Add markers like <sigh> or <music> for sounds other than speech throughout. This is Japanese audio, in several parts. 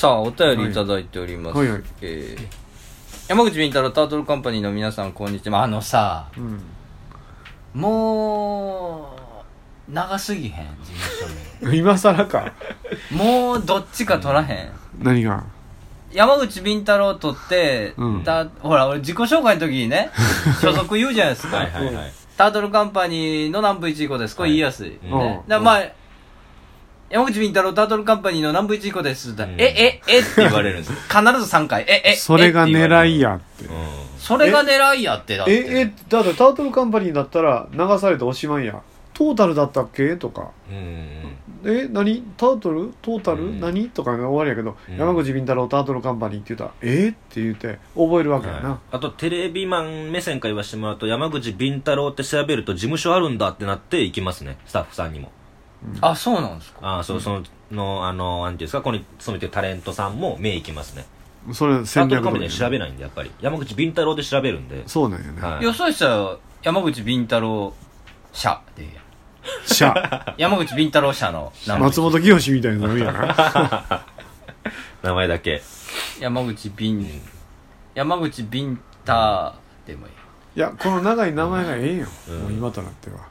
さあお便りい。ただいております、はいはい。はいえー山口敏太郎タートルカンパニーの皆さんこんにちは。あのさうん。もう長すぎへん事務 <laughs> 今更か。所 <laughs> 名もうどっちか取らへん、何が？山口敏太郎取って、うん。たほら俺自己紹介の時にね <laughs> 所属言うじゃないですか。はいはいはい。タートルカンパニーの南部一以降です。これ言いやすい、はいね。うん。だからまあ山口敏太郎タートルカンパニーの南部一以降です。って言ったら、うん。えええ。って言われるんです。必ず3回。ええそれがえって言われる狙いやって。うん。それが狙いやってだって。ええだってタートルカンパニーだったら流されておしまいや。トータルだったっけ？とか。うんえ何？タートル？トータル、うん。何？とかが終わりやけど、うん。山口敏太郎タートルカンパニーって言ったらえ？って言って覚えるわけやな、はい。あとテレビマン目線から言わせてもらうと山口敏太郎って調べると事務所あるんだってなって行きますね。スタッフさんにもあそうなんですか。ああそうそののあのなんていうんですかここに勤めてるタレントさんも目行きますね。それ戦略カンパニーで調べないんでやっぱり。山口敏太郎で調べるんで。そうなんやね、はい。いやそうしたら山口敏太郎社で。いいやシャ山口敏太郎社の名前。松本清みたいになるんやな。<laughs> 名前だけ。山口敏山口敏太でもいい。いやこの長い名前がええんよ、うん。もう今となっては、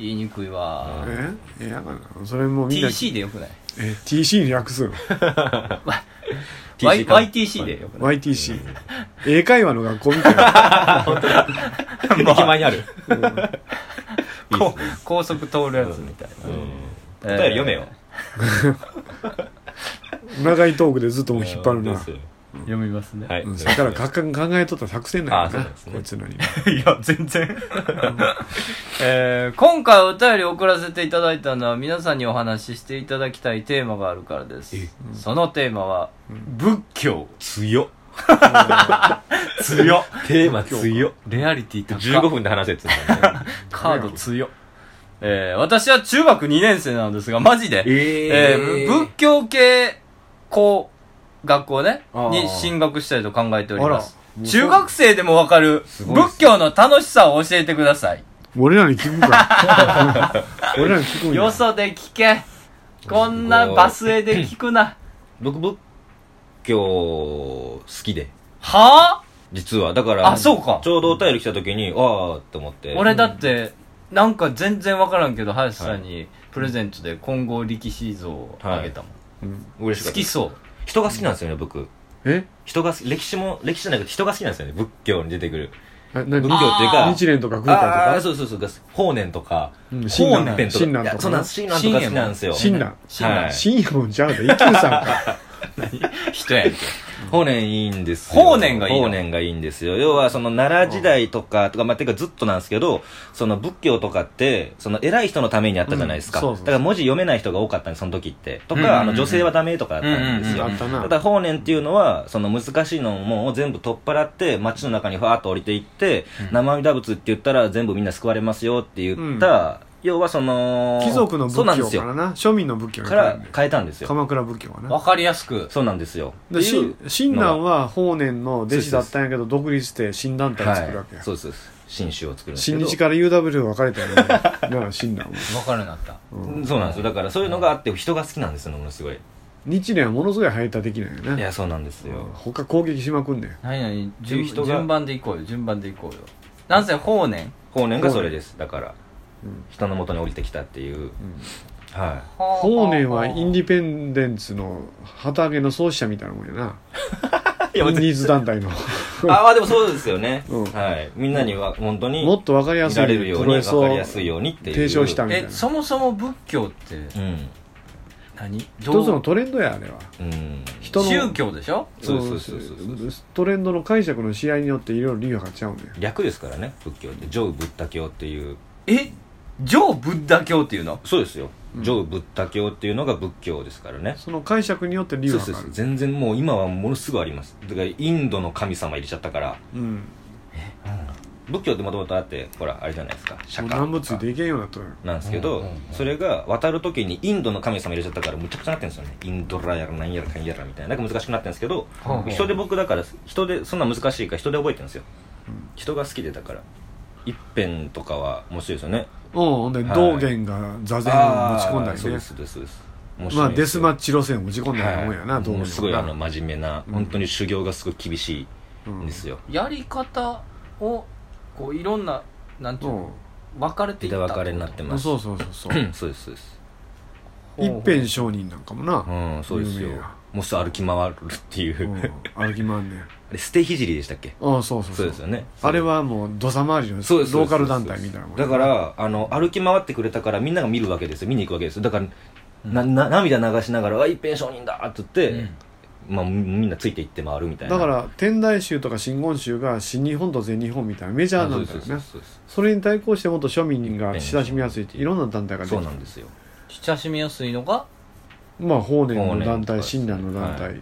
言いにくいわ、え？ええやがな。それもうみんな TC でよくない？え TC に訳すの？<laughs> Y- TC か。YTC でよくない？YTC 英会話の学校みたいな。駅前にあ。る <laughs> いいこですね。高速通るやつみたいな、うん。お便り読めよ。<laughs> 長いトークでずっともう引っ張るな、です読みますね、それから考え考えとった作戦な。んやな、ね。<laughs> こいつらにいや、全然。<laughs> えー今回お便り送らせていただいたのは皆さんにお話ししていただきたいテーマがあるからです。そのテーマは、仏教。強っ。<laughs> 強っ。テーマ強っ。レアリティ高っ15分で話せっつうんだね。カード強っ。えー私は中学2年生なんですが、マジで、えー。仏教系校、学校ね、に進学したいと考えております。中学生でもわかる仏教の楽しさを教えてください。俺らに聞くか。<laughs> 俺らに聞くよそで聞け。こんなバスへで聞くな。僕仏教好きで。は実は。だからあそうか。ちょうどお便り来た時にああって思って。ぁ俺だって、なんか全然わからんけど、林さんにプレゼントで金剛力士像をあげたもん。うん嬉しかった好きそう。人が好きなんですよね僕。え？人が好き歴史も歴史じゃなくて人が好きなんですよね仏教に出てくる。仏教っていうか日蓮とか空海とああかそうそうそう法然とかうん法然親鸞。弁とか。親鸞とかないやそうなんです親鸞とか好きなんですよ。親鸞。親鸞はい。親鸞もんちゃうで一休さんか。<laughs> 人やんけ。法然いいんですよ。法然がいいの？法然がいいんですよ。要はその奈良時代とかとかまあてかずっとなんですけどその仏教とかってその偉い人のためにあったじゃないですか、だから文字読めない人が多かったんですその時って。とか、あの女性はダメとかだったんですよ、ただ法然っていうのはその難しいのもを全部取っ払って街の中にファーッと降りていって、生阿弥陀仏って言ったら全部みんな救われますよって言った、要はその貴族の仏そうなんですよ。教からな庶民の仏教にから変えたんですよ。鎌倉仏教はな。わかりやすく。そうなんですよ。でっていうし親鸞は法然の弟子だったんやけど独立して新団体作るわけや。はい、そうですそうです。新種を作るんですけど。新日から UW が分かれたよね。だから親鸞は。わかるようになった。うん。そうなんですよ。だからそういうのがあって人が好きなんですよものすごい。日蓮はものすごい排他的なんやね。いやそうなんですよ、他攻撃しまくんねん。何々順人が順番でいこうよ。順番でいこうよ。なんせ法然。法然がそれです。だから。うん人の元に降りてきたっていう、は法然はインディペンデンスの旗揚げの創始者みたいなもんやな。い <laughs> いやインディーズ団体の。いああでもそうですよね、うん。はい。みんなには本当にもっと分かりや見すいられるように分かりやすいようにっていう。提唱したみたいえな、そもそも仏教ってうん。何？一つのトレンドやあれは。うん。人の宗教でしょ？そうそうそうそう。トレンドの解釈の試合によっていろいろ理由が変わっちゃうねん略ですからね仏教って上ブッダ教っていうえ上ブッダ教っていうの？そうですよ、うん。上ブッダ教っていうのが仏教ですからね。その解釈によって理由そうそうが変わるそう。全然もう今はものすごいあります。だからインドの神様入れちゃったから。うん。仏教ってもともとあってほらあれじゃないですか。釈迦。もう南部つとかいていけんようになっとる。なんですけど、それが渡る時にインドの神様入れちゃったからむちゃくちゃなってるんですよね。インドラやらなんやらかんやらみたいな。なんか難しくなってるんですけど、人で僕だから人でそんな難しいから人で覚えてるんですよ、うん。人が好きでだから一辺とかは面白いですよね。うんほんではい。道元が座禅を持ち込んだりね。そうですそうです。まあデスマッチ路線を打ち込んだようなもんやな、はいどうもうすごいあのな真面目な、うん。本当に修行がすごい厳しいんですよ、やり方をこういろんななんていううの分かれていった枝分かれになってんます。そうそうそうそう。<clears throat> そうですそうです。一辺商人なんかもな、うんそうですよ。有名やもうすぐ歩き回るっていう、うん。あ歩き回んね。んれ捨て聖でしたっけ？ああそうそうそう。ですよね。あれはもう土佐回りのそうですローカル団体みたいなもんやだからあの歩き回ってくれたからみんなが見るわけですよ見に行くわけですよ。だから、なな涙流しながら「あ一辺商人だ!」って言って、まあ、みみんなついていって回るみたいな。だから天台宗とか真言宗が新日本と全日本みたいなメジャーなんだよそうですそうねそれに対抗してもっと庶民が親しみやすいっていろんな団体ができそうるなんですよ。親しみやすいのがまあ法然の団体親鸞の団は体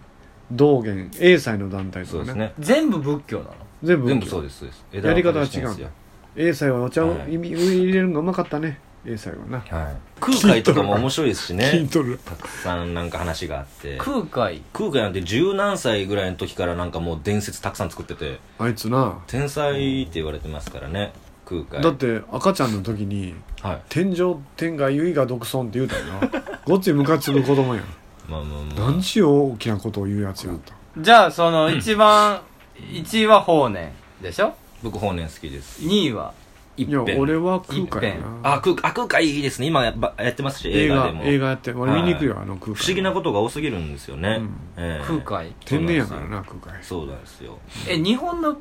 道元英才の団体とかね。そうですね。全部仏教なの？全部全部そうですそうです。やり方は違う英才はお茶をはい。入れるのがうまかったね。英才はな。はい、空海とかも面白いですしね。聞いとる。たくさんなんか話があって。空海。空海なんて十何歳ぐらいの時からなんかもう伝説たくさん作ってて。あいつな。天才って言われてますからね空海。だって赤ちゃんの時にはい「天上天下唯我独尊」って言うたよな。<laughs> ごっついムカつく子供やん。まあまあまあ。何ちゅう大きなことを言うやつやった。じゃあその一番1位は法然でしょ？僕法然好きです。2位は？一いや辺俺は空海やな。あ空あ空海いいですね。今やっぱやってますし映画映画でも。映画やって俺見に行くよはあの空海。不思議なことが多すぎるんですよね、うん。ええ。空海。天然やからな空海。そうなんですよ。え日本の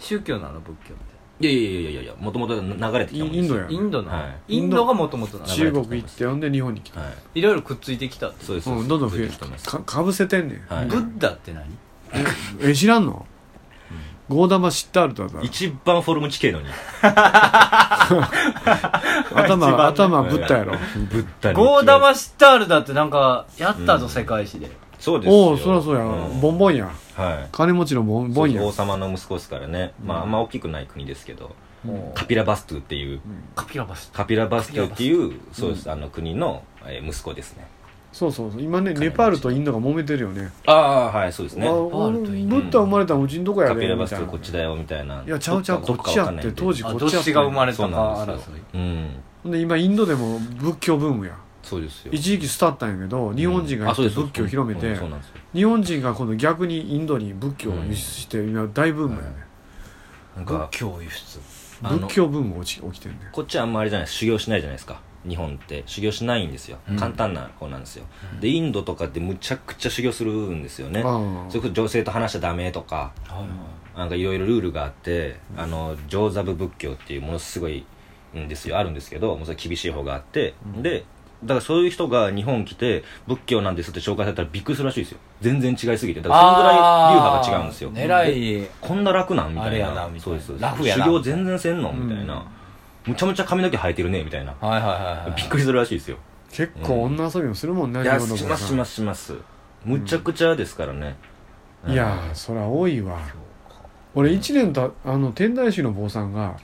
宗教なの？仏教っいやいやいやいやいやもともと流れてきたもんですよ。インドやてインドなの、はい。インドがもともとなの中国行ってほんで日本に来た。はい。いろいろくっついてきた。ってそうです、うんどんどん増えるてきてます。かかぶせてんねん。はい。ブッダって何？え知らんの？ゴーダマシッタールだだ。一番フォルム地形のに。頭頭ぶったやろ。ブッダにゴーダマシッタールだってなんかやったぞ、世界史でそうですよ。おおそりゃそうや。ん。ボンボンや。はい。金持ちのボンボンや。王様の息子ですからね、まああんま大きくない国ですけど。もうカピラバストゥっていう。カピラバスカピラバストゥっていうそうです、あの国の、えー息子ですね。そうそうそう。今ねネパールとインドが揉めてるよね。ああはいそうですね。あパールとインド。ブッダ生まれたのうちんとこやカピラバストゥこっちだよみたいな。いやちゃうちゃうどこっちやかわかんないんで。って当時あどっこっちやちが生まれそうたなんですよ。か争いうんで今インドでも仏教ブームやそうですよ。一時期スターったんやけど日本人が仏教を広めてうんそうなんですよ。日本人が今度逆にインドに仏教を輸出して今大ブームやね。なんか仏教輸出。仏教ブーム起き起きてんねこっちはあんまあれじゃない修行しないじゃないですか。日本って。修行しないんですよ、うん。簡単な方なんですよ、でインドとかってむちゃくちゃ修行するんですよね。あそれこそ女性と話しちゃダメとかなんかいろいろルールがあってあの上座部仏教っていうものすごいんですよ。あるんですけどもうそれ厳しい方があって、でだからそういう人が日本来て仏教なんですって紹介されたらびっくりするらしいですよ。全然違いすぎて。だからそのぐらい流派が違うんですよ。狙い。こんな楽なんみたいな。そうですそうです。楽やな。修行全然せんの？うん。みたいな、むちゃむちゃ髪の毛生えてるねみたいな。はいはいはいはいびっくりするらしいですよ。結構女遊びもするもんねいや日本の子さしますしますします。むちゃくちゃですからね、いやーそりゃ多いわ。俺1年たあの天台宗の坊さんが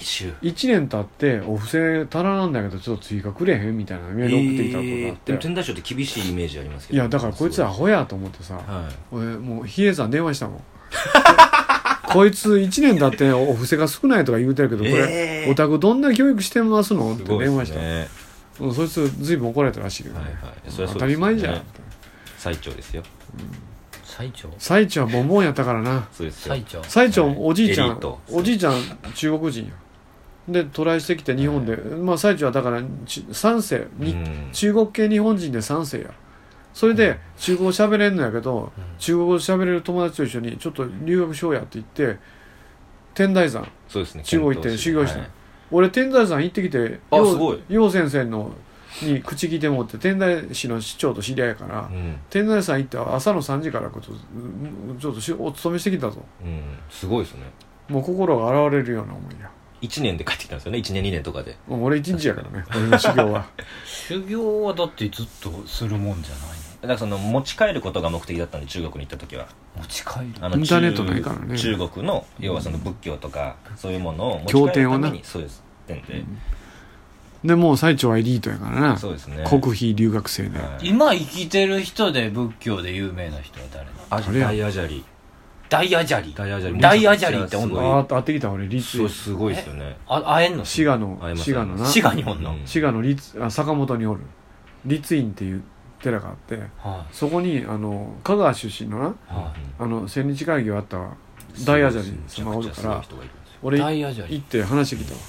大衆1年経ってお布施足らなんだけどちょっと追加くれへんみたいなメール送ってきたことがあでもって、天台宗って厳しいイメージありますけど。いやだからこいつアホやと思ってさ。はい。俺もう比叡山電話したもん。<laughs> こいつ1年経ってお布施が少ないとか言うてるけどこれ、えー。お宅どんな教育してますの？って電話した、ねうんそいつずいぶん怒られたらしいけどね、はい。はい当たり前じゃん最長ですよ。最長。最長はボンボンやったからな。そうですよ。最長。最長はいおじいちゃんエリート。おじいちゃん中国人やでトライしてきて日本で、まあ最長はだからち3世。に、うん。中国系日本人で3世や。それで中国語喋れんのやけど、中国語喋れる友達と一緒にちょっと留学しようやって言って天台山。そうですね。中国行って修行したのはい。俺天台山行ってきて楊あすごい。楊先生のに口聞いてもって天台市の市長と知り合いやから、うん。天台山行って朝の3時からちょっとちょっとしお勤めしてきたぞ。うん。すごいですね。もう心が現れるような思いや1年で帰ってきたんですよね。1年2年とかで。もう俺一日やからね。俺の修行は。<laughs> 修行はだってずっとするもんじゃないだからその持ち帰ることが目的だったんで中国に行った時は。の持ち帰る？あのインターネットないからね。中国の要はその仏教とかそういうものを持ち帰経典をな。るためにそうです。ってん。ででもう最長はエリートやからな。そうですね。国費留学生で、はい。今生きてる人で仏教で有名な人は誰なの？アジャリダイアジャリダイアジャリダイアジャリっておんのああ会ってきた俺立そうすごいですよねあ会えんの滋賀の滋賀のな滋賀におんのうん滋賀の立あ坂本におる立院っていう寺があってはそこにあの香川出身のないはあの千日会議をあった大アジャリ様がおるから俺ダイヤじゃ行って話してきたわ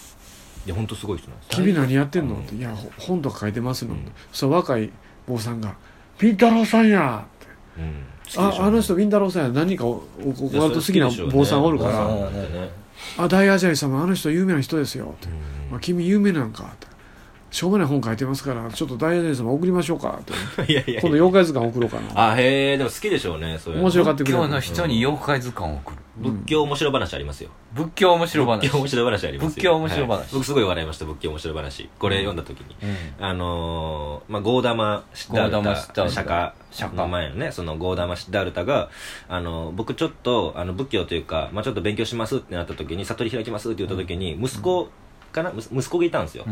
いや本当すごい人なんです「よ君何やってんの?」って「いやほ本とか書いてますの」そしたら若い坊さんが「ピン太郎さんや!」ってうんああの人ピン太郎さんや。何かおおおいや割と好きな坊さんおるからなんてね「あ大アジャリ様あの人有名な人ですよ」って「うんあ君有名なんか」って「しょうもない本書いてますからちょっと大アジャリ様送りましょうか」って <laughs> いやいや。今度妖怪図鑑送ろうかな。あへえでも好きでしょうねそういうの。面白がってくれる。仏教の人に妖怪図鑑を送る。仏教面白話ありますよ。仏教面白話。仏教面白話ありますよ。仏教面白話。はい。僕すごい笑いました仏教面白話。これ読んだ時に。うん。あのーまあ、ゴーダマ・シッダールタ。タ釈迦。釈迦。の前のねそのゴーダマ・シッダールタが、あの僕ちょっとあの仏教というか、まあ、ちょっと勉強しますってなった時に悟り開きますって言った時に息子かな、む息子がいたんですよ、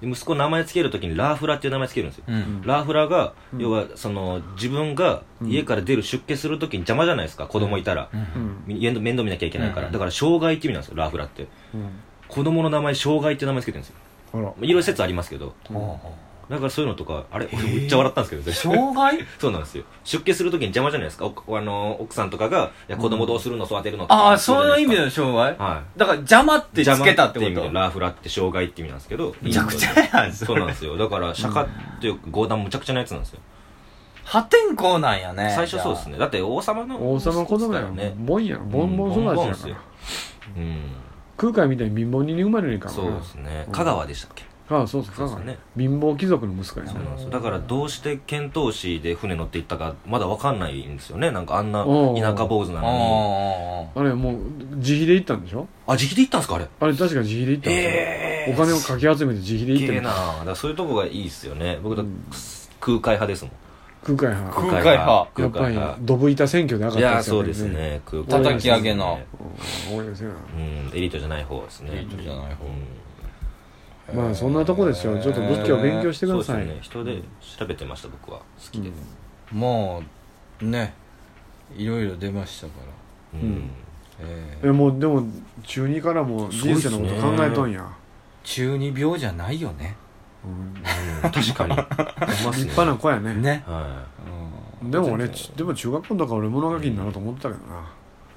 で息子の名前つける時にラーフラっていう名前つけるんですよ、うん。ラーフラが、うん。要はその自分が家から出る出家する時に邪魔じゃないですか子供いたら、うん。み面倒面倒見なきゃいけないから、うん。だから障害って意味なんですよラーフラって。うん。子供の名前障害っていう名前つけてるんですよ。いろいろ説ありますけど。ほだからそういうのとかあれ？俺めっちゃ笑ったんですけどう障害？<laughs> そうなんですよ。出家するときに邪魔じゃないですか？おあの奥さんとかが「いや子供どうするの？育てるの?」とかああそういう意味ででの障害？はい。だから邪魔ってつけたってこ邪魔意味でとラーフラって障害って意味なんですけどむちゃくちゃやんそうなんですよ。だから釈迦っていうか合談むちゃくちゃなやつなんですよ。破天荒なんやね最初そうですね。だって王様の王様子供やん。ね。ボンやん。ボンボン育ちやからボンボンっすよ。うん。空海みたいに貧乏人に生まれるかもそうですね。香川でしたっけ？ああそうそうね。貧乏貴族の息子やなそうなんですよ。だからどうして遣唐使で船乗っていったかまだわかんないんですよね。なんかあんな田舎坊主なのに。ああ。れもう自費で行ったんでしょ？あ自費で行ったんですかあれ？あれ確か自費で行ったんですよ、えお金をかき集めて自費で行ってるな。だからそういうとこがいいっすよね。僕だうん空海派ですもん。空海派。空海派。や空っぱり海派ドブ板選挙で上がったいやそうですね。空海叩き上げの。うん多いですようんエリートじゃない方ですねエリートじゃない方うんまあそんなとこですよ。ちょっと仏教勉強してください、そうですね。人で調べてました僕は。好きで。もうねいろいろ出ましたから。うん。ええもうでも中二からもう人生のこと考えとんや、中二病じゃないよね。うん。うん。確かに。立派な子やね。ね。はでも俺ちでも中学校の時から俺物書きになると思ってたけどい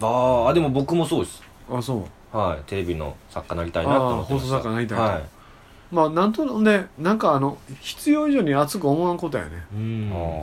ああでも僕もそうです。なあそう。はい。テレビの作家になりたいなとああ思ってました。放送作家になりたいと、はいまあなんとでなんかあの必要以上に熱く思わんことやね。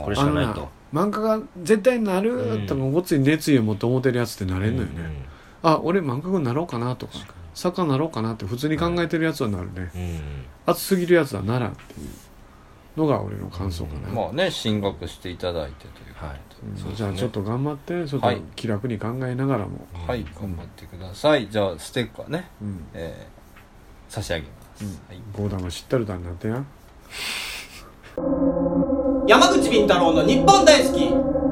これしかないと。漫画が絶対なるうん。とかごっつい熱意を持って思ってるやつってなれんのよね、あ俺漫画家になろうかなとか。確か作家になろうかなって普通に考えてるやつはなるね、うん。熱すぎるやつはならんっていうのが俺の感想かな、まあね進学していただいてということはい。ね。じゃあちょっと頑張ってちょっとはい。気楽に考えながらも、ではい。頑張ってください。じゃあステッカーね。うん。えー差し上げます、ゴーダマ知ったるだになってや山口敏太郎の日本大好き。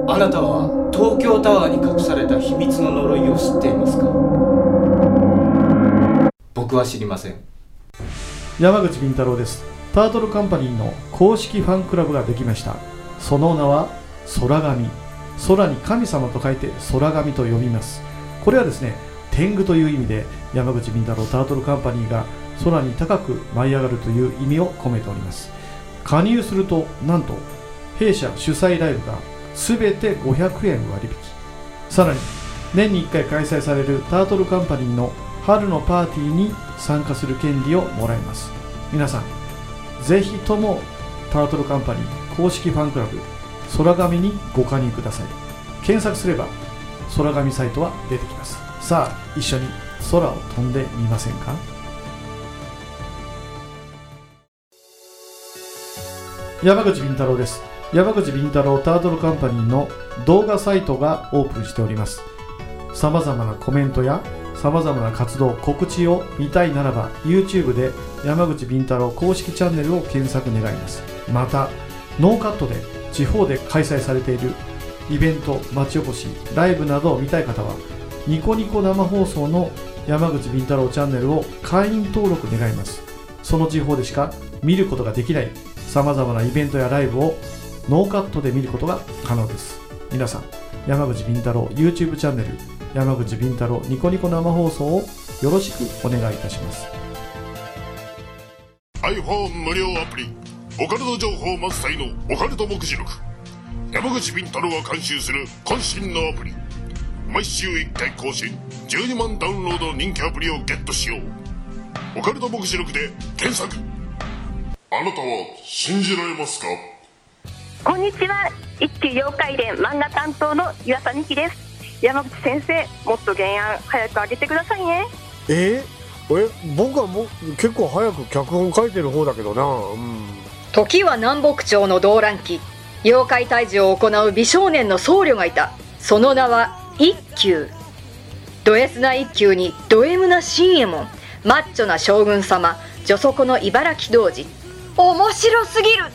あなたは東京タワーに隠された秘密の呪いを知っていますか？僕は知りません。山口敏太郎です。タートルカンパニーの公式ファンクラブができました。その名は空神。空に神様と書いて空神と読みます。これはですね天狗という意味で山口敏太郎タートルカンパニーが空に高く舞い上がるという意味を込めております。加入するとなんと弊社主催ライブが全て500円割引。さらに年に1回開催されるタートルカンパニーの春のパーティーに参加する権利をもらえます。皆さんぜひともタートルカンパニー公式ファンクラブ空紙にご加入ください。検索すれば空紙サイトは出てきます。さあ一緒に空を飛んでみませんか？山口敏太郎です。山口敏太郎タートルカンパニーの動画サイトがオープンしております。さまざまなコメントやさまざまな活動告知を見たいならば YouTube で山口敏太郎公式チャンネルを検索願います。またノーカットで地方で開催されているイベント町おこしライブなどを見たい方はニコニコ生放送の山口敏太郎チャンネルを会員登録願います。その地方でしか見ることができないさまざまなイベントやライブをノーカットで見ることが可能です。皆さん山口敏太郎 YouTube チャンネル山口敏太郎ニコニコ生放送をよろしくお願いいたします。iPhone 無料アプリオカルト情報満載のオカルト目次録。山口敏太郎が監修する渾身のアプリ。毎週1回更新12万ダウンロードの人気アプリをゲットしよう。オカルト目次録で検索。あなたは信じられますか？こんにちは。一級妖怪伝漫画担当の岩佐美希です。山口先生もっと原案早く上げてくださいね。え？え？僕はもう結構早く脚本書いてる方だけどな。うん。時は南北朝の動乱期。妖怪退治を行う美少年の僧侶がいた。その名は一休ド S な一休にド M な新右衛門。マッチョな将軍様。女底の茨城童子面白すぎる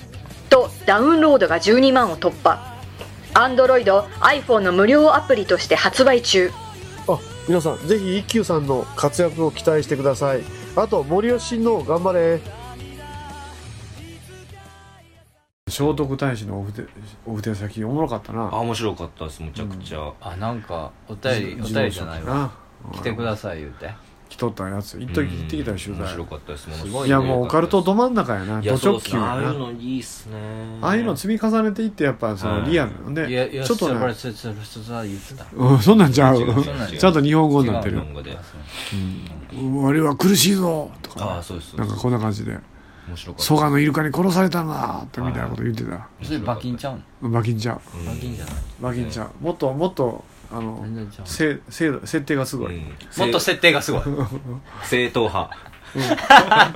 とダウンロードが12万を突破。Android、iPhone の無料アプリとして発売中。あ皆さんぜひ一休さんの活躍を期待してください。あと森吉の頑張れ。聖徳太子のお筆お筆先おもろかったな。あ面白かったですむちゃくちゃ、あなんかお便りお便りじゃないわ。来てください言うて来とったやつ一時行ってきたよ取材。面白かったですものすすごいやもうオカルトど真ん中やな。いやド直球ああいうなのいいっすね。ああいうの積み重ねていってやっぱそのはいリアルでちょっとね。そんそんなんちゃう。<laughs> ちゃんと日本語になってる。日本語で。うん。俺は苦しいぞとあか。あそうですそうなんかこんな感じで。面白かった。蘇我のイルカに殺されたんだってみたいなこと言ってた。それ馬金ちゃうの？馬金ちゃう。うん馬金じゃない馬金ちゃう。もっともっとあの全然ちゃう。せ制度設定がすごい。うん。もっと設定がすごい。<laughs> 正統派。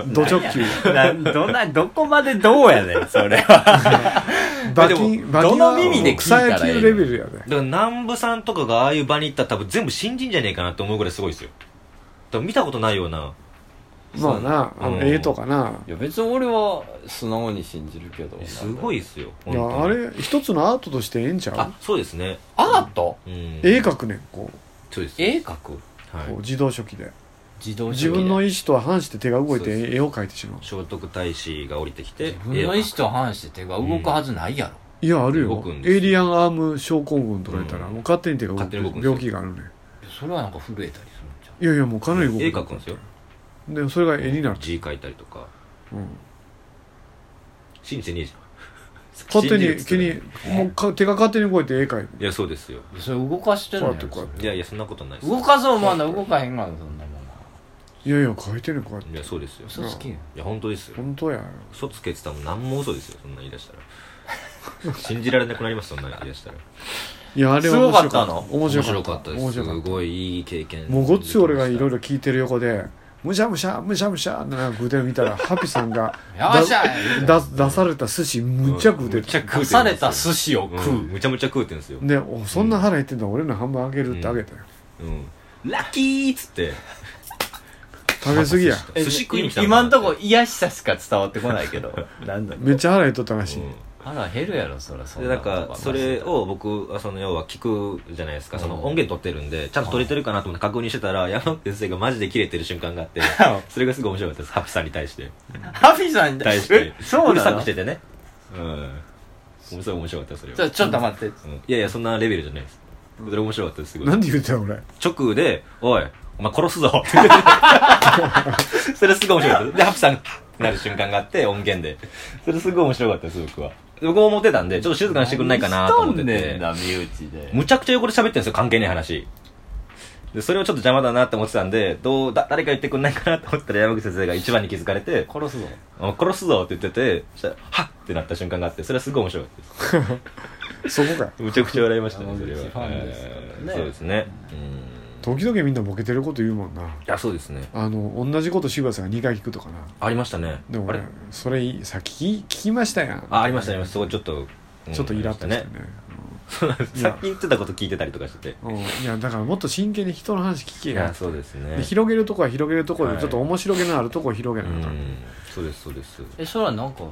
ド直球。などんなどこまでどうやねんそれは。<laughs> 馬でも金馬金どの耳で聞いたらええ草野球レベルやでだから南部さんとかがああいう場に行ったら多分全部新人じゃねえかなって思うぐらいすごいですよ。見たことないようなまあなあのうん。絵とかな。いや別に俺は素直に信じるけど。すごいっすよいやあれ一つのアートとしてええんちゃあうそうですね。アート？うん。絵描くねんこそうです。絵描く？うはい。こう自動書記で。自動自分の意思とは反して手が動いそうでて絵を描いてしまう。聖徳太子が降りてきて自分の意思と反して手が動くはずないやろ、いやあるよ。動くんですエイリアンアーム症候群とか言ったらうん。もう勝手に手が動く勝手に動くんですよ。病気があるねん。それはなんか震えたりするんじゃんいやいやもうかなり動く。絵描くんですよでそれが絵になる。字書いたりとか。うん。信じてねえじゃん。勝手に気にもうか手が勝手に動いて絵描いて。いやそうですよ。それ動かしてるこうのよやってこうやって。いやいやそんなことないです。動かそうまだ動かへんがなそんなもんいやいや描いてるこうやって。いやそうですよ。嘘つきやんいや本当ですよ。本当や。嘘つけって言った何も嘘ですよ。そんな言い出したら。<laughs> 信じられなくなりますそんな言い出したら。いやあれは面白かった面面白かっ白かった。たです。面白かった。すごいいい経験。もうごっつい俺がいろいろ聞いてる横でむしゃむしゃむしゃむしゃ。ってなんか食うてる見たら <laughs> ハピさんがよっしゃだ出出された寿司むっちゃ食うてる。出された寿司を食う、うん。むちゃむちゃ食うてんですよ。でおそんな腹減ってんだ俺の半分あげるってあげたよ。うん。ラッキーっつって。食べ過ぎや。え寿司食いに来た今んとこ癒しさしか伝わってこないけど。なんだめっちゃ腹減っとったらしい腹減るやろそらそでなんかそれを僕はその要は聞くじゃないですか。その音源取ってるんでちゃんと取れてるかなと思って確認してたら山口先生がマジで切れてる瞬間があって <laughs> それがすごい面白かったです。ハピさんに対して。ハピさんに対して？えそううるさなのくしててね。うん。すごい面白かったですそれは。ちょちょっと待って。うん。いやいやそんなレベルじゃないです。それ面白かったですすごい。なんで言うたよ俺？直で「おいお前殺すぞ」<laughs> それすごい面白かった。ですでハピさんなる瞬間があって音源で。それすごい面白かったです僕は僕も思ってたんでちょっと静かにしてくんないかなと思ってて。んな身内で。むちゃくちゃ横で喋ってるんですよ関係ない話。でそれをちょっと邪魔だなって思ってたんでどうだ誰か言ってくんないかなと思ったら山口先生が一番に気づかれて殺すぞ「お前殺すぞ」って言っててそしたら「はっ!」ってなった瞬間があってそれはすごい面白かったです。<laughs> そこか。<laughs> むちゃくちゃ笑いましたねそれは。そうですね。うん時々みんなボケてること言うもんな。いやそうですね。あの同じこと渋谷さんが2回聞くとかな。ありましたね。あれでも俺それいいさっき聞き聞きましたやん。あありましたありました。そこちょっと、うんちょっとイラッとしてね。そうなんです <laughs> さっき言ってたこと聞いてたりとかしてて。うん、いやだからもっと真剣に人の話聞けやいやそうですね。で広げるとこは広げるとこではい。ちょっと面白げのあるとこを広げうなあかん、ん。そうですそうです。えそれはなんか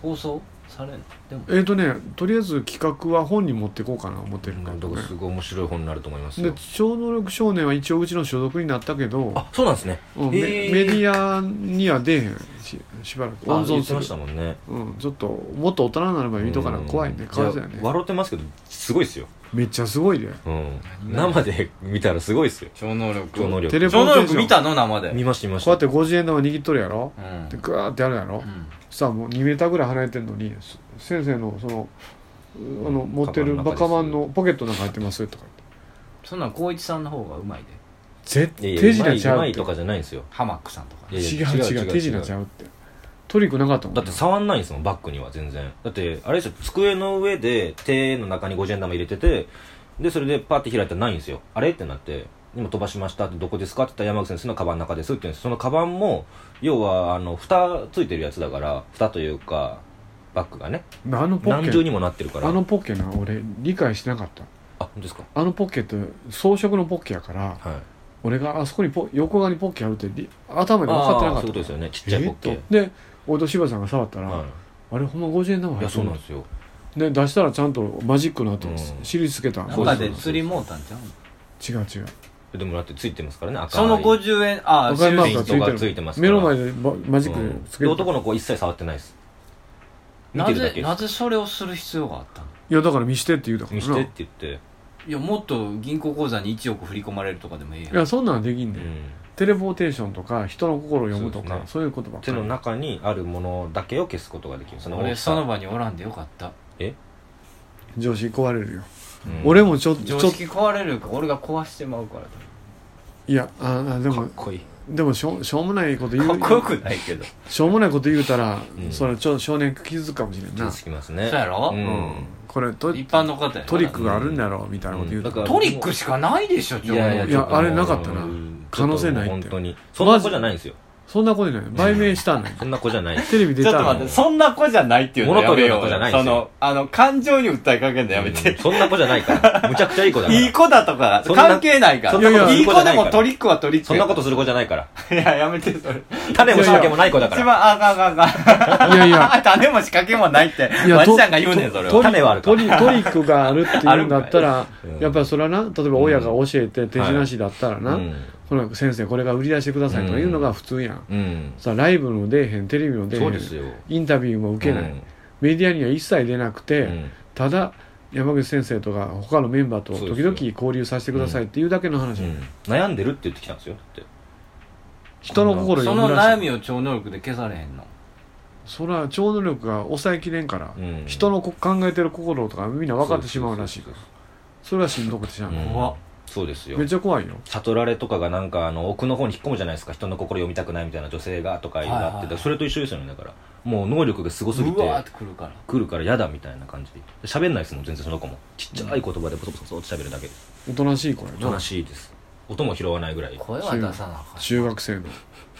放送？されでも。えっ、とねとりあえず企画は本に持っていこうかな思ってるから、だからすごい面白い本になると思いますよ。で超能力少年は一応うちの所属になったけど。あそうなんですね。うんメへー。メディアには出えへんししばらく。あ温存する。言ってましたもんね。うん、ちょっともっと大人になれば見とかな怖いね。いそうやね。い笑ってますけどすごいですよ。めっちゃすごいでうん。生で見たらすごいっすよ。超能力。超能力。テレポ超能ーテーション。力見たの生で。見ました見ました。こうやって50円玉握っとるやろ？うん。でグワーってやるやろ？うん。さあもう2メーターぐらい離れてんのにす先生のそのうあの持ってるバカマンのポケットの中入ってますとかそんなん光一さんの方がうまいで絶いやいや手品ちゃうって。うまいとかじゃないんですよ。ハマックさんとか。いやいや違う違う手品ちゃうって。トリックなかったもんだって触んないんですもんバッグには全然。だってあれですよ机の上で手の中に50円玉入れててでそれでパッて開いたらないんですよ。あれってなって今飛ばしましたってどこですかって言ったら山口先生のカバンの中ですって言うんですそのカバンも要はあの蓋ついてるやつだから蓋というかバッグがね。あのポッケ何重にもなってるから。あのポッケな俺理解してなかった。あ本当ですか？あのポッケって装飾のポッケやからはい俺があそこにポ横側にポッケあるってり頭で分かってなかった。そうですよね。ちっちゃいポッケえ？ーで俺と柴さんが触ったら、はあれほんま50円玉い、いや入ってる。そうなんですよ。で出したらちゃんとマジックの後うん。印つけた、なんかで釣りもうたんちゃう？違う違う。でもだってついてますからね赤い。その50円あ赤いマークがついてますから。目の前でママジックつけてた、で男の子一切触ってないです。見なてるだけです。ぜなぜそれをする必要があったの？いやだから見してって言うたからな。見してって言っていやもっと銀行口座に1億振り込まれるとかでもいいやん。いやそんなんできんね、、うん。んテレポーテーションとか人の心を読むとかそうですね。そういうことばっかり。手の中にあるものだけを消すことができるその俺大きさその場におらんでよかった。常識壊れるよ、うん。俺もちょちょ常識壊れるか俺が壊してまうからいやああでもかっこいいでもしょうしょうもないこと言う <laughs> かっこよくないけど。しょうもないこと言うたら、うん。それちょ少年気づくかもしれんな、つきますね。そうやろ？うん。うんこれト一般の方トリックがあるんだろうみたいなこと言うと、だからトリックしかないでしょいやいやいやあれなかったな。うん。可能性ないって。本当に。そんな子じゃないんですよそんなことない。売名したんだよ。<laughs> そんな子じゃない。テレビ出ちょっと待って、そんな子じゃないっていうのやめよう物取るよう。な子じゃないんですよ。その、あの、感情に訴えかけるのやめうんて。そんな子じゃないから。<laughs> むちゃくちゃいい子だから。いい子だとか、そんな関係ないから。そんなこといい子でもトリックはトリック。そんなことする子じゃないから。いや、やめて、それ。種も仕掛けもない子だから。一番、あかんあかんあかん。いやいや。<laughs> 種も仕掛けもないって、いやマジちゃんが言うねん、それ。種はあるか。トリトリックがあるっていうんだったらうんやっぱりそれはな例えば親が教えて手品師だったらな、うんこの先生これが売り出してくださいとか言うのが普通やん、うん。さライブの出えへんテレビの出えへんインタビューも受けない、うん。メディアには一切出なくて、うん。ただ山口先生とか他のメンバーと時々交流させてくださいっていうだけの話、うん。悩んでるって言ってきたんですよ。だって。人の心をその悩みを超能力で消されへんの。それは超能力が抑えきれんから、うん。人のこ考えてる心とかみんな分かってしまうらしいから。それはしんどくてしゃあない、うんそうですよ。めっちゃ怖いよ悟られとかがなんかあの奥の方に引っ込むじゃないですか。人の心読みたくないみたいな女性がとかいうのがあって、はいそれと一緒ですよねだから。もう能力がすごすぎてうわーってくるから。来るから嫌だみたいな感じで。喋んないですもん全然その子も。ちっちゃい言葉でボソボソボソって喋るだけで。おとなしい子やおとななしいです。音も拾わないぐらい。声は出さなあか。ん。中学生の。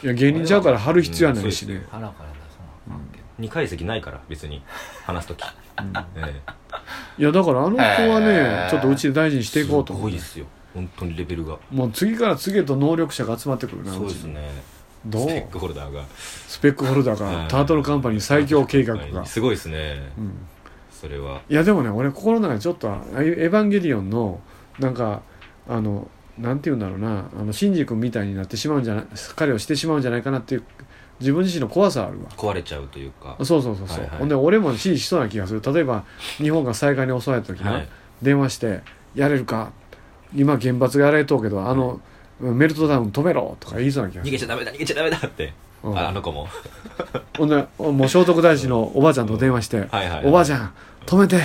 いや芸人ちゃうから貼る必要はないしね、うん腹から出さなあかんけど。二階席ないから別に。話す時、えいやだからあの子はね、ちょっとうちで大事にえしていこうと思うすごいですよ本当にレベルが。もう次から次へと能力者が集まってくるなそううですね。どう？スペックホルダーが。スペックホルダーがタートルカンパニー最強計画が、すごいですね。うん、それは。いやでもね俺心の中でちょっとああいうエヴァンゲリオンのなんかあのなんて言うんだろうなあのシンジ君みたいになってしまうんじゃない彼をしてしまうんじゃないかなっていう自分自身の怖さあるわ。壊れちゃうというか。そうそうそうそう、はいはい。ほんで俺も指示しそうな気がする。例えば日本が災害に襲われた時な、はい。電話して「やれるか今原発がやられとうけどあの、メルトダウン止めろ」とか言いそうな気が逃げちゃダメだ逃げちゃダメだって、うん。ああの子も。<laughs> ほんでもう聖徳太子のおばあちゃんと電話して「はいはいおばあちゃん止めてうん。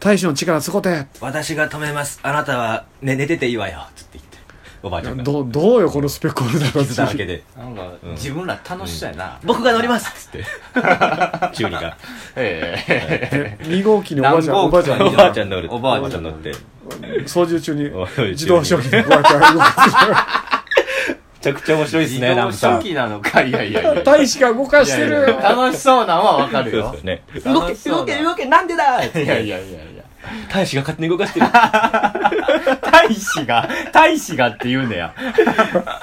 太子の力使って」私が止めます。あなたは、ね、寝てていいわよ。つっておばあちゃんが。どどうよこのスペックホルダー傷だらけで。<laughs> なんか、うん。自分ら楽しそうやな。僕が乗ります。っつって。<laughs> ええ。2号機におばあちゃん何号機？おばあちゃんおばあちゃん乗る。おばあちゃん乗って。操縦中におい自動おばあちゃん動かめちゃくちゃ面白いですね自動んなのか。いやいやいや。して太子が動かしてる。よ楽しそうなんはわかるよ。そうですよね。動け動け動け動けなんでだいやいやいやいや大使が勝手に動かしてる。<laughs> 大使が大使がって言うねや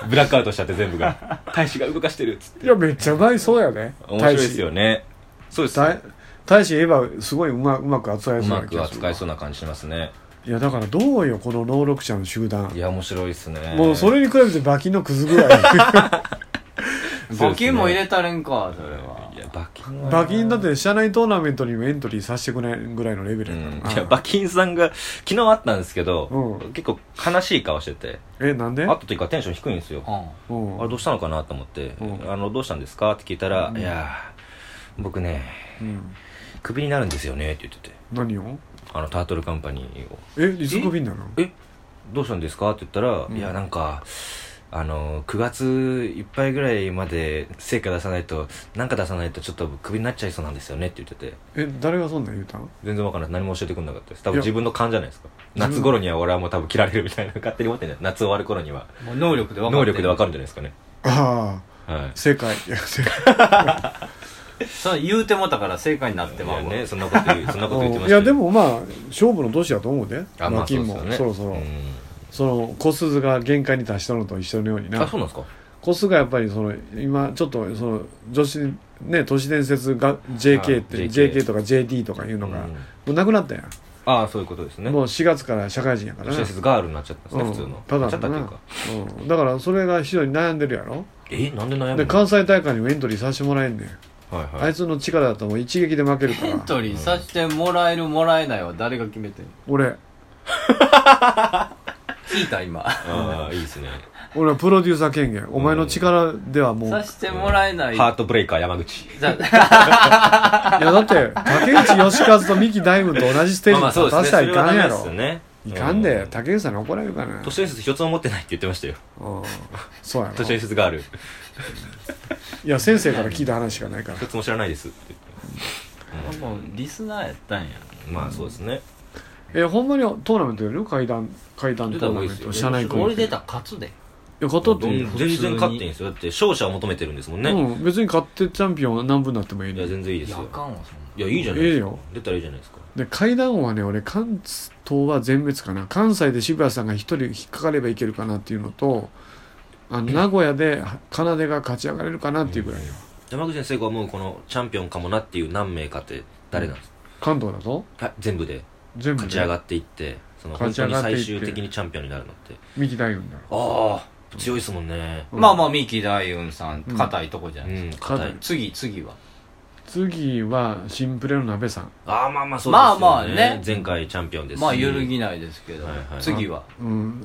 ブラックアウトしちゃって全部が。大使が動かしてるっつって。いやめっちゃうまいそうやね。面白いですよね。そうですよ大大使言えばすごいうまうまく扱えそううまくな気がする扱えそうな感じしますね。いやだからどうよこの能力者の集団。いや面白いですね。もうそれに比べて馬琴のクズぐらい募金も入れたれんかそれは馬金は馬金だって社内トーナメントにもエントリーさせてくれないぐらいのレベルうんやから。な、いや馬金さんが昨日会ったんですけど、うん。結構悲しい顔してて。えなんで？会った時からテンション低いんですよ。うん。うんあれどうしたのかなと思って「うん。あのどうしたんですか?」って聞いたら「いやー僕ねうん。クビになるんですよね」って言ってて。何を？あのタートルカンパニーを。えいつクビになるのえどうしたんですかって言ったら、うん。いやなんかあの9月いっぱいぐらいまで成果出さないとなんか出さないとちょっとクビになっちゃいそうなんですよねって言ってて。え誰がそんなん言うたん？全然わかん。ない何も教えてくれなかったです。多分自分の勘じゃないですか。夏頃には俺はもう多分切られるみたいな勝手に思ってんじゃない夏終わる頃には。もう能力で分か能力でわかるるんじゃないですかね。ああはい。正解。いや正解。<laughs> そう言うてもたから正解になってまうねそんなこと言うそんなこと言ってましたいやでもまあ勝負の年だと思うで。あまあ馬金も。そうですよね。そろそろ、うんそのコスが限界に達したのと一緒のようにな。あそうなんですか？コスがやっぱりその今ちょっとその女子ね都市伝説が JK って、はい JK, JK とか JD とかいうのが、うん。もうなくなったやん、ああそういうことですね。もう4月から社会人やから。な施設ガールになっちゃったんですね、普通の。ただたってないうか。うん、だからそれが非常に悩んでるやろ？えなんで悩むの？で関西大会にもエントリーさせてもらえんねん、はいはい。あいつの力だともう一撃で負けるかエンらトリーさせてもらえるもらえないは誰が決めてんの？俺 <laughs> 聞いた今。ああいいですね。俺はプロデューサー権限。お前の力ではもう、いさせてもらえない。ハートブレイカー山口。じゃ <laughs> やだって竹内義和と三木大夢と同じステージに立たせたらいかんやろ、いかんで、う竹内さんに怒られるかな都市伝説一つも持ってないって言ってましたよ。うんそうやろ都市伝説ガール。いや先生から聞いた話しかないから。一つも知らないですって言って。もうリスナーやったんや。まあそうですねえほんまにトーナメントやる階段階段トーナメント。社内コンペ俺出たら勝つで。いや勝ったっていいよ全然勝っていいんですよ。だって勝者を求めてるんですもんね、うん。別に勝ってチャンピオンは何分になってもいい。いやね全然いいですよ。いやあかんわそんな。いやいいじゃないですか。ええよ。出たらいいじゃないですかで階段王はね俺関東は全滅かな。関西で渋谷さんが一人引っかかればいけるかなっていうのとあの名古屋で奏が勝ち上がれるかなっていうぐらいよ。山口先生が思うこのチャンピオンかもなっていう何名かって誰なんですか、関東だと？あ全部で全部で勝ち上がっていってその本当に最終的にチャンピオンになるのって。三木大運だろ。ああ強いですもんね。うん。まあまあ三木大雲さんうん硬いとこじゃうないですか、ん硬い。次次は？次はシンプレの鍋さん。ああまあまあそうですよね。まあまあね。前回チャンピオンですし。まあ揺るぎないですけど、はいはい次は？うん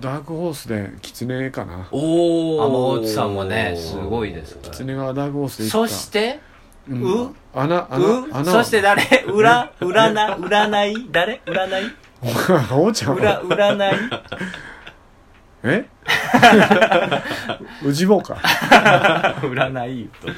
ダークホースで狐かな。おお天内さんもねすごいです。から狐がダークホースでいったそして？うん。う？穴穴そして誰？裏占占い？誰？占い？おちゃん裏占い？え？<laughs> 内棒か。<laughs> 占いと。う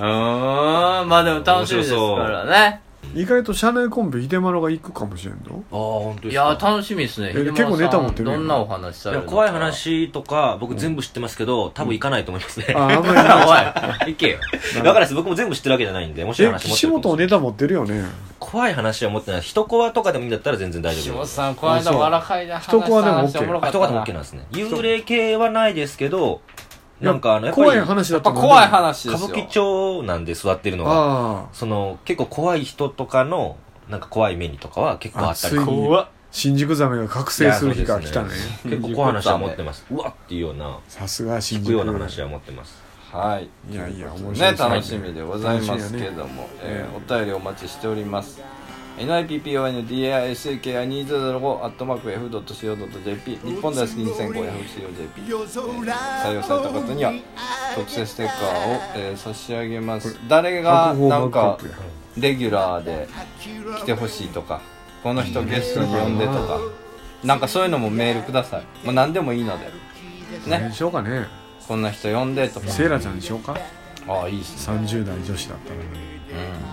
ーんまあでも楽しみですからね意外と社内コンペ秀丸が行くかもしれんのああ本当ですか。いや楽しみですね。え秀丸さん結構ネタ持ってるどんなお話さいやれるのか。怖い話とか僕全部知ってますけど、多分行かないと思いますね、ああんまりな <laughs> おい行けよ。だからです。僕も全部知ってるわけじゃないんで面白いえ話持って岸るかもしれない本ネタ持ってるよね。怖い話は持ってない。一コアとかでもいいんだったら全然大丈下夫です。本さんこの間笑かいで話した一コアでも OK 話おもろかあ一コアでも OK なんですね。幽霊系はないですけどなんかあのやっぱり怖い話だやった怖い話ですよ。歌舞伎町なんで育ってるのがその結構怖い人とかのなんか怖い目にとかは結構あったり怖っ。新宿ザメが覚醒する日が来たね。いやそうです結構怖い話は持ってます。うわっていうようなさすが新聞く宿ような話は持ってます。はい。いやいや面白いね。ね楽しみでございますけども、えー。お便りお待ちしております NIPPONDAISKI2005 アットマーク F.CO.JP 日本大好き 2500COJP 採用された方には特製ステッカーを、えー差し上げます。誰がなんかレギュラーで来てほしいとかこの人ゲストに呼んでとかなんかそういうのもメールくださいもう何でもいいのでねしようかねこんな人呼んでとかセイラちゃんにしようかああいいっす。ね30代女子だったら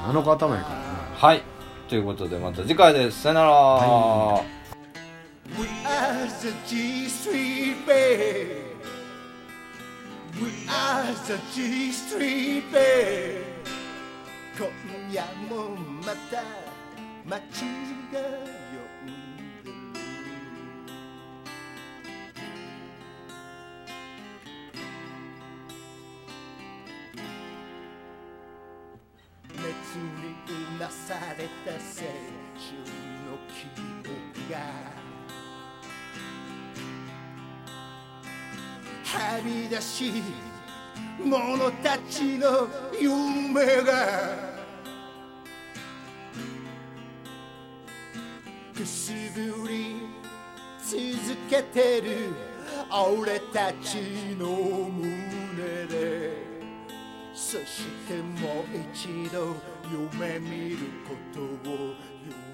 あの子頭やからなはいということでまた次回ですさよなら、We are the G Street Band. We are the G Street Band. 今夜もまた街がはみ出し者たちの夢が。くすぶり続けてる俺たちの胸で。そしてもう一度夢見ることを夢